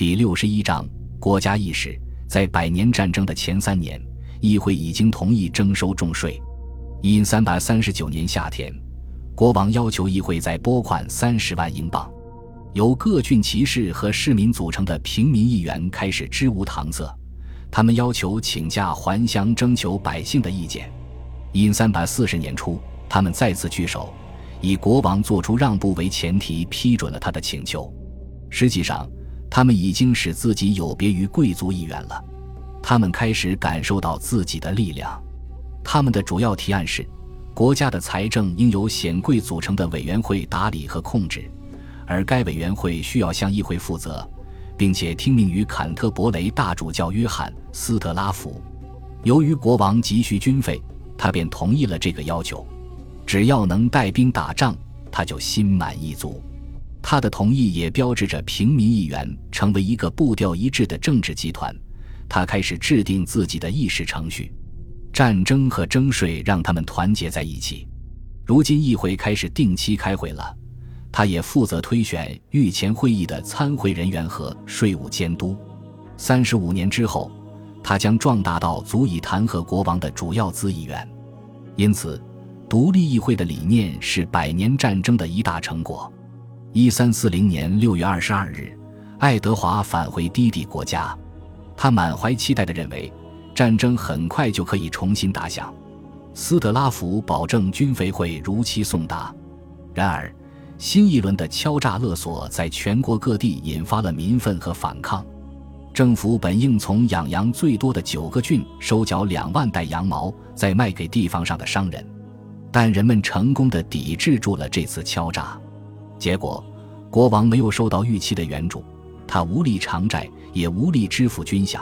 第六十一章国家意识。在百年战争的前三年，议会已经同意征收重税。因三百三十九年夏天，国王要求议会再拨款三十万英镑。由各郡骑士和市民组成的平民议员开始支无搪塞，他们要求请假还乡征求百姓的意见。因三百四十年初，他们再次聚首，以国王做出让步为前提，批准了他的请求。实际上，他们已经使自己有别于贵族议员了。他们开始感受到自己的力量。他们的主要提案是：国家的财政应由显贵组成的委员会打理和控制。而该委员会需要向议会负责，并且听命于坎特伯雷大主教约翰·斯特拉福。由于国王急需军费，他便同意了这个要求。只要能带兵打仗，他就心满意足。他的同意也标志着平民议员成为一个步调一致的政治集团。他开始制定自己的议事程序。战争和征税让他们团结在一起。如今议会开始定期开会了。他也负责推选御前会议的参会人员和税务监督。三十五年之后，他将壮大到足以弹劾国王的主要资议员。因此，独立议会的理念是百年战争的一大成果。一三四零年六月二十二日，爱德华返回低地国家，他满怀期待地认为，战争很快就可以重新打响。斯特拉福保证军费会如期送达。然而，新一轮的敲诈勒索在全国各地引发了民愤和反抗。政府本应从养羊最多的九个郡收缴两万袋羊毛，再卖给地方上的商人，但人们成功的抵制住了这次敲诈。结果，国王没有收到预期的援助，他无力偿债，也无力支付军饷。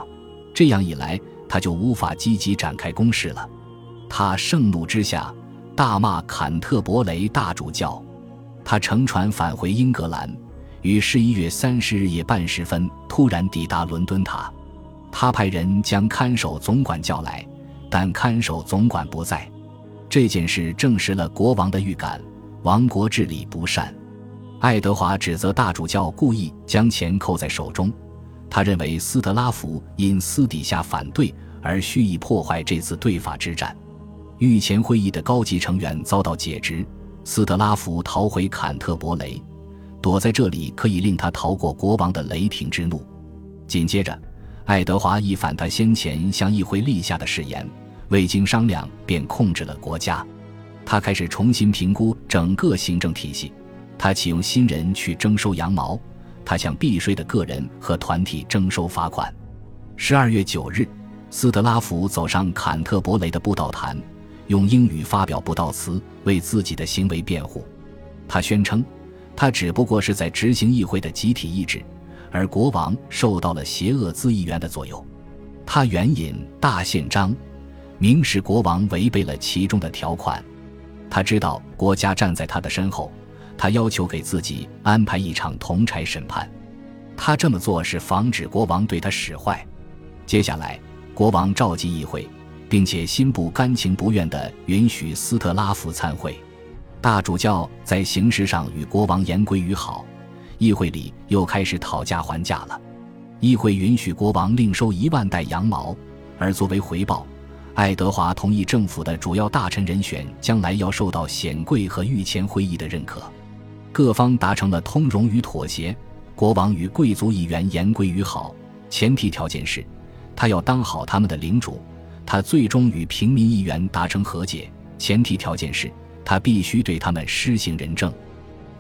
这样一来，他就无法积极展开攻势了。他盛怒之下，大骂坎特伯雷大主教。他乘船返回英格兰，于十一月三十日夜半时分突然抵达伦敦塔。他派人将看守总管叫来，但看守总管不在。这件事证实了国王的预感：王国治理不善。爱德华指责大主教故意将钱扣在手中。他认为斯特拉福因私底下反对而蓄意破坏这次对法之战。御前会议的高级成员遭到解职。斯特拉福逃回坎特伯雷，躲在这里可以令他逃过国王的雷霆之怒。紧接着，爱德华一反他先前向议会立下的誓言，未经商量便控制了国家。他开始重新评估整个行政体系。他启用新人去征收羊毛，他向避税的个人和团体征收罚款。十二月九日，斯特拉福走上坎特伯雷的布道坛。用英语发表布道词，为自己的行为辩护。他宣称，他只不过是在执行议会的集体意志，而国王受到了邪恶资议员的左右。他援引大宪章，明示国王违背了其中的条款。他知道国家站在他的身后，他要求给自己安排一场同柴审判。他这么做是防止国王对他使坏。接下来，国王召集议会。并且心不甘情不愿地允许斯特拉夫参会，大主教在形式上与国王言归于好，议会里又开始讨价还价了。议会允许国王另收一万袋羊毛，而作为回报，爱德华同意政府的主要大臣人选将来要受到显贵和御前会议的认可。各方达成了通融与妥协，国王与贵族议员言归于好，前提条件是，他要当好他们的领主。他最终与平民议员达成和解，前提条件是他必须对他们施行仁政。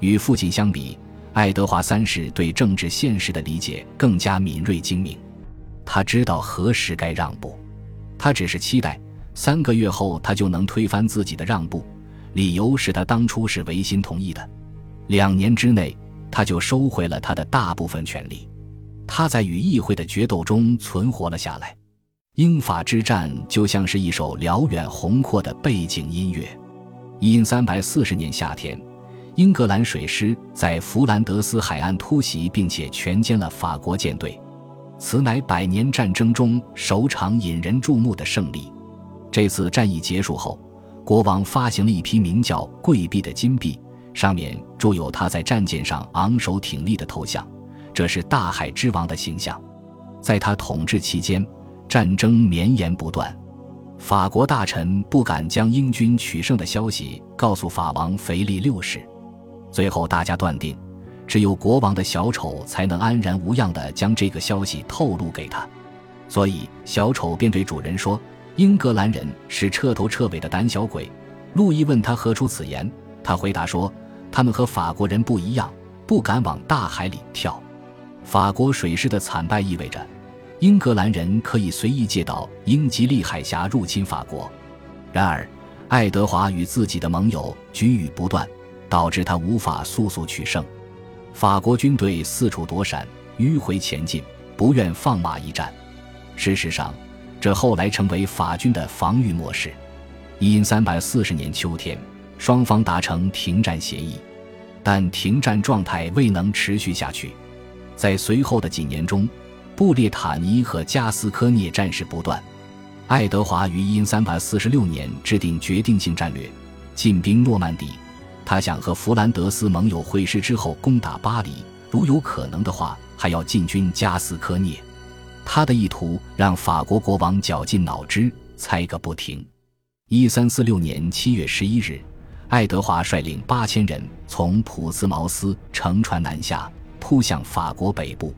与父亲相比，爱德华三世对政治现实的理解更加敏锐精明。他知道何时该让步，他只是期待三个月后他就能推翻自己的让步，理由是他当初是违心同意的。两年之内，他就收回了他的大部分权利。他在与议会的决斗中存活了下来。英法之战就像是一首辽远宏阔的背景音乐。因三百四十年夏天，英格兰水师在弗兰德斯海岸突袭，并且全歼了法国舰队，此乃百年战争中首场引人注目的胜利。这次战役结束后，国王发行了一批名叫“贵币”的金币，上面铸有他在战舰上昂首挺立的头像。这是大海之王的形象。在他统治期间，战争绵延不断，法国大臣不敢将英军取胜的消息告诉法王腓力六世。最后，大家断定，只有国王的小丑才能安然无恙地将这个消息透露给他。所以，小丑便对主人说：“英格兰人是彻头彻尾的胆小鬼。”路易问他何出此言，他回答说：“他们和法国人不一样，不敢往大海里跳。法国水师的惨败意味着，英格兰人可以随意借道英吉利海峡入侵法国。然而，爱德华与自己的盟友举语不断，导致他无法速速取胜。法国军队四处躲闪，迂回前进，不愿放马一战。事实上，这后来成为法军的防御模式。一三百四十年秋天，双方达成停战协议，但停战状态未能持续下去。在随后的几年中，布列塔尼和加斯科涅战事不断。爱德华于因三百四十六年制定决定性战略，进兵诺曼底。他想和弗兰德斯盟友会师之后攻打巴黎，如有可能的话，还要进军加斯科涅。他的意图让法国国王绞尽脑汁，猜个不停。一三四六年七月十一日，爱德华率领八千人从普斯茅斯乘船南下，扑向法国北部。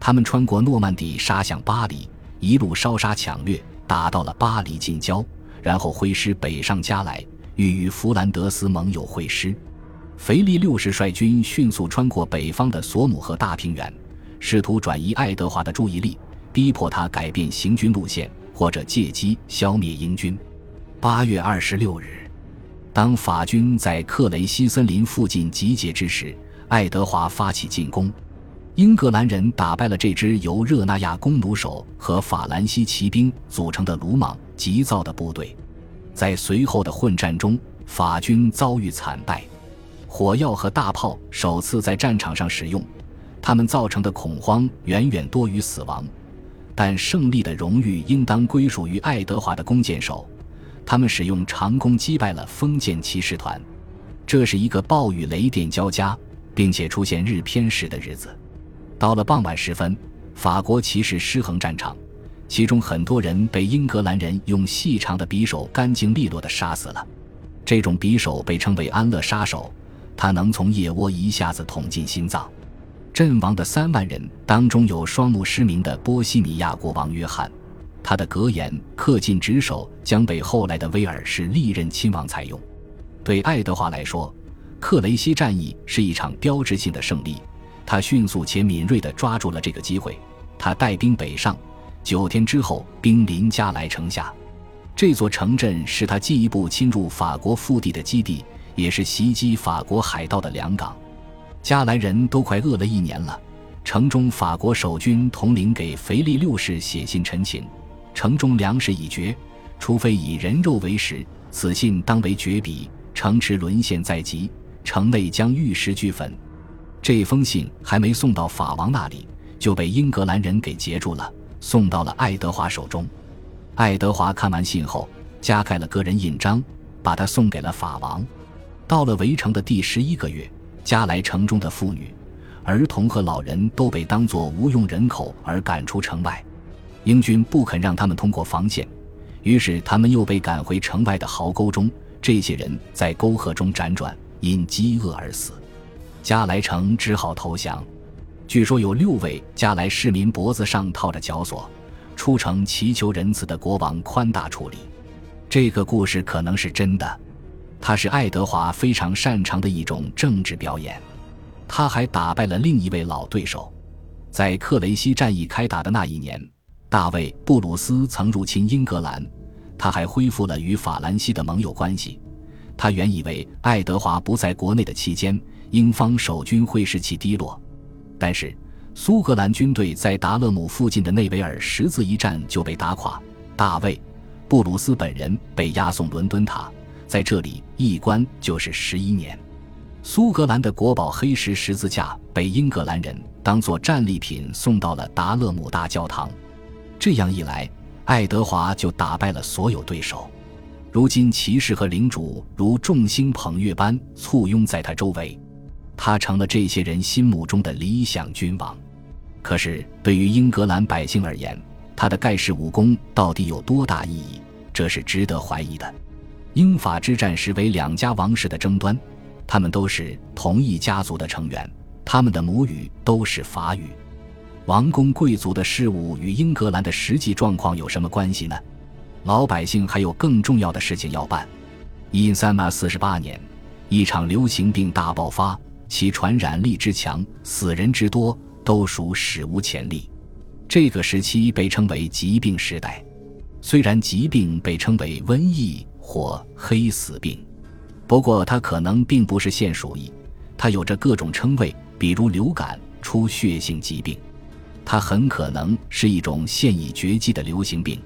他们穿过诺曼底，杀向巴黎，一路烧杀抢掠，打到了巴黎近郊，然后挥师北上加来，欲与弗兰德斯盟友会师。腓力六世率军迅速穿过北方的索姆河大平原，试图转移爱德华的注意力，逼迫他改变行军路线，或者借机消灭英军。八月二十六日，当法军在克雷西森林附近集结之时，爱德华发起进攻。英格兰人打败了这支由热那亚弓弩手和法兰西骑兵组成的鲁莽急躁的部队。在随后的混战中，法军遭遇惨败，火药和大炮首次在战场上使用，他们造成的恐慌远远多于死亡。但胜利的荣誉应当归属于爱德华的弓箭手。他们使用长弓击败了封建骑士团，这是一个暴雨雷电交加，并且出现日偏食的日子。到了傍晚时分，法国骑士失衡战场，其中很多人被英格兰人用细长的匕首干净利落地杀死了。这种匕首被称为安乐杀手，它能从腋窝一下子捅进心脏。阵亡的三万人当中有双目失明的波西米亚国王约翰。他的格言“恪尽职守”将被后来的威尔士历任亲王采用。对爱德华来说，克雷西战役是一场标志性的胜利。他迅速且敏锐地抓住了这个机会。他带兵北上，九天之后兵临加莱城下。这座城镇是他进一步侵入法国腹地的基地，也是袭击法国海盗的良港。加莱人都快饿了一年了。城中法国守军统领给腓力六世写信陈情。城中粮食已绝，除非以人肉为食。此信当为绝笔。城池沦陷在即，城内将玉石俱焚。这封信还没送到法王那里，就被英格兰人给截住了，送到了爱德华手中。爱德华看完信后，加盖了个人印章，把它送给了法王。到了围城的第十一个月，加来城中的妇女、儿童和老人都被当作无用人口而赶出城外。英军不肯让他们通过防线，于是他们又被赶回城外的壕沟中。这些人在沟壑中辗转，因饥饿而死。加莱城只好投降。据说有六位加莱市民脖子上套着绞索，出城祈求仁慈的国王宽大处理。这个故事可能是真的。他是爱德华非常擅长的一种政治表演。他还打败了另一位老对手，在克雷西战役开打的那一年。大卫·布鲁斯曾入侵英格兰，他还恢复了与法兰西的盟友关系。他原以为爱德华不在国内的期间，英方守军会士气低落。但是苏格兰军队在达勒姆附近的内维尔十字一战就被打垮，大卫·布鲁斯本人被押送伦敦塔，在这里一关就是十一年。苏格兰的国宝黑石十字架被英格兰人当作战利品送到了达勒姆大教堂。这样一来，爱德华就打败了所有对手。如今，骑士和领主如众星捧月般簇拥在他周围，他成了这些人心目中的理想君王。可是对于英格兰百姓而言，他的盖世武功到底有多大意义？这是值得怀疑的。英法之战时为两家王室的争端，他们都是同一家族的成员，他们的母语都是法语。王公贵族的事务与英格兰的实际状况有什么关系呢？老百姓还有更重要的事情要办。一三四十八年，一场流行病大爆发，其传染力之强，死人之多，都属史无前例。这个时期被称为疾病时代。虽然疾病被称为瘟疫或黑死病，不过它可能并不是现鼠疫，它有着各种称谓，比如流感、出血性疾病。它很可能是一种现已绝迹的流行病，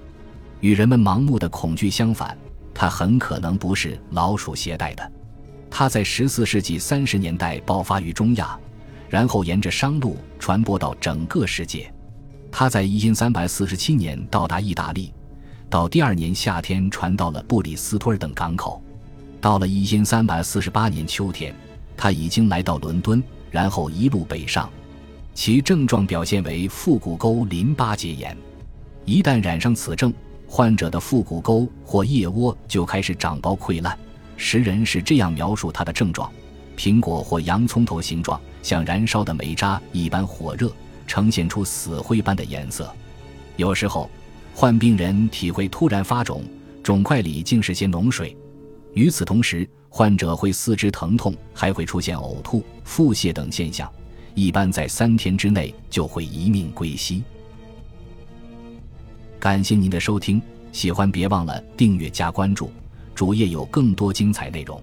与人们盲目的恐惧相反，它很可能不是老鼠携带的。它在十四世纪三十年代爆发于中亚，然后沿着商路传播到整个世界。它在一三四十七年到达意大利。到第二年夏天，传到了布里斯托尔等港口。到了一千三百四十八年秋天，它已经来到伦敦，然后一路北上。其症状表现为腹股沟淋巴结炎。一旦染上此症，患者的腹股沟或腋窝就开始长包溃烂。时人是这样描述他的症状：苹果或洋葱头形状，像燃烧的煤渣一般火热，呈现出死灰般的颜色。有时候。患病人体会突然发肿，肿块里竟是些脓水。与此同时，患者会四肢疼痛，还会出现呕吐、腹泻等现象。一般在三天之内就会一命归西。感谢您的收听，喜欢别忘了订阅加关注，主页有更多精彩内容。